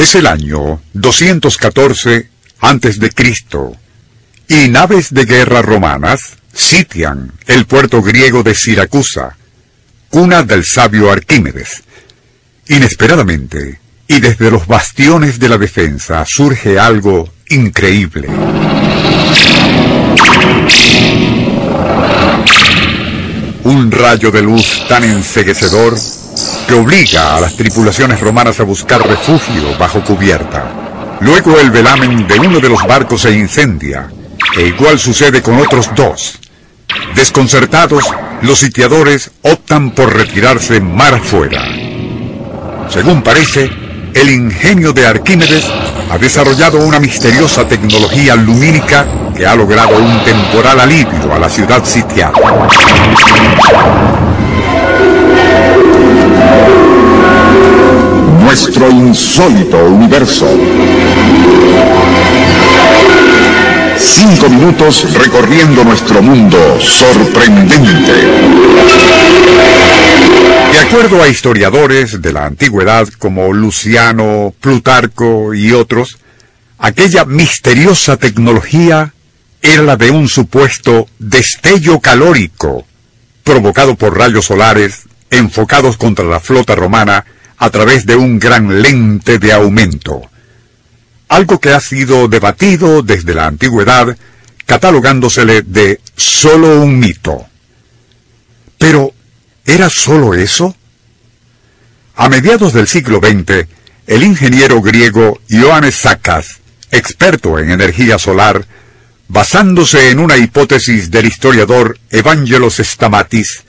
Es el año 214 antes de Cristo y naves de guerra romanas sitian el puerto griego de Siracusa, cuna del sabio Arquímedes. Inesperadamente, y desde los bastiones de la defensa surge algo increíble. Un rayo de luz tan enseguecedor que obliga a las tripulaciones romanas a buscar refugio bajo cubierta. Luego el velamen de uno de los barcos se incendia, e igual sucede con otros dos. Desconcertados, los sitiadores optan por retirarse mar afuera. Según parece, el ingenio de Arquímedes ha desarrollado una misteriosa tecnología lumínica que ha logrado un temporal alivio a la ciudad sitiada. Nuestro insólito universo. Cinco minutos recorriendo nuestro mundo sorprendente. De acuerdo a historiadores de la antigüedad como Luciano, Plutarco y otros, aquella misteriosa tecnología era la de un supuesto destello calórico provocado por rayos solares enfocados contra la flota romana a través de un gran lente de aumento algo que ha sido debatido desde la antigüedad, catalogándosele de solo un mito. Pero, ¿era solo eso? A mediados del siglo XX, el ingeniero griego Ioannes Sakas, experto en energía solar, basándose en una hipótesis del historiador Evangelos Stamatis,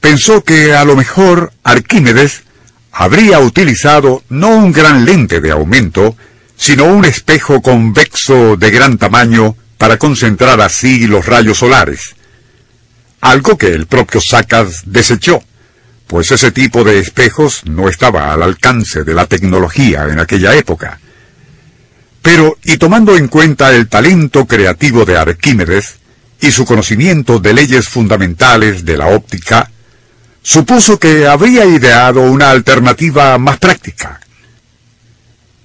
pensó que a lo mejor Arquímedes habría utilizado no un gran lente de aumento, sino un espejo convexo de gran tamaño para concentrar así los rayos solares. Algo que el propio Sacas desechó, pues ese tipo de espejos no estaba al alcance de la tecnología en aquella época. Pero, y tomando en cuenta el talento creativo de Arquímedes y su conocimiento de leyes fundamentales de la óptica, supuso que habría ideado una alternativa más práctica.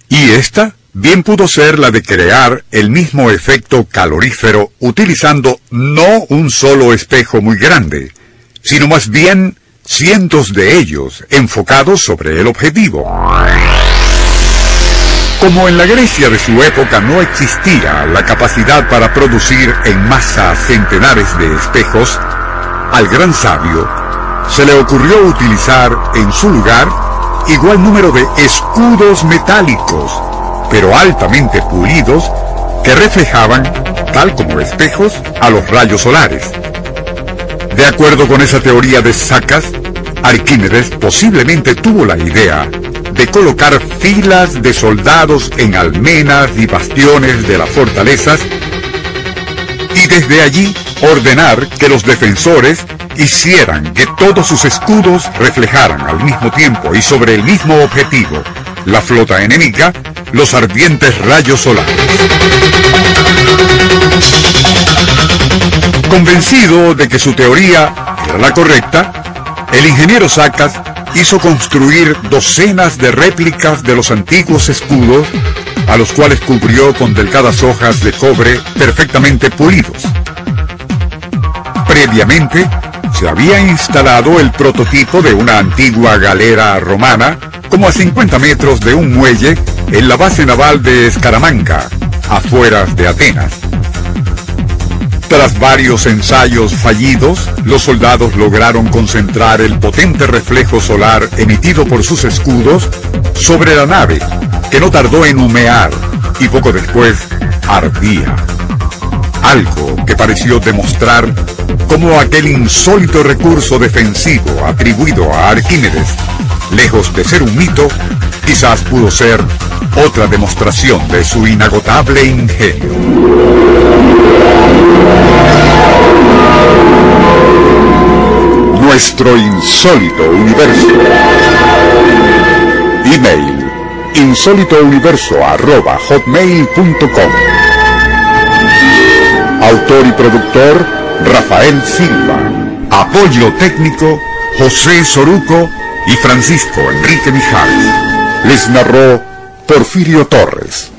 Y esta bien pudo ser la de crear el mismo efecto calorífero utilizando no un solo espejo muy grande, sino más bien cientos de ellos enfocados sobre el objetivo. Como en la Grecia de su época no existía la capacidad para producir en masa centenares de espejos, al gran sabio se le ocurrió utilizar en su lugar igual número de escudos metálicos pero altamente pulidos, que reflejaban, tal como espejos, a los rayos solares. De acuerdo con esa teoría de Sacas, Arquímedes posiblemente tuvo la idea de colocar filas de soldados en almenas y bastiones de las fortalezas y desde allí ordenar que los defensores hicieran que todos sus escudos reflejaran al mismo tiempo y sobre el mismo objetivo la flota enemiga los ardientes rayos solares. Convencido de que su teoría era la correcta, el ingeniero Sacas hizo construir docenas de réplicas de los antiguos escudos, a los cuales cubrió con delgadas hojas de cobre perfectamente pulidos. Previamente, se había instalado el prototipo de una antigua galera romana como a 50 metros de un muelle en la base naval de Escaramanca, afueras de Atenas. Tras varios ensayos fallidos, los soldados lograron concentrar el potente reflejo solar emitido por sus escudos sobre la nave, que no tardó en humear y poco después ardía. Algo que pareció demostrar cómo aquel insólito recurso defensivo atribuido a Arquímedes lejos de ser un mito, quizás pudo ser otra demostración de su inagotable ingenio. Nuestro insólito universo. Email insólitouniverso.hotmail.com Autor y productor Rafael Silva. Apoyo técnico José Soruco y Francisco Enrique Mijares. Les narró Porfirio Torres.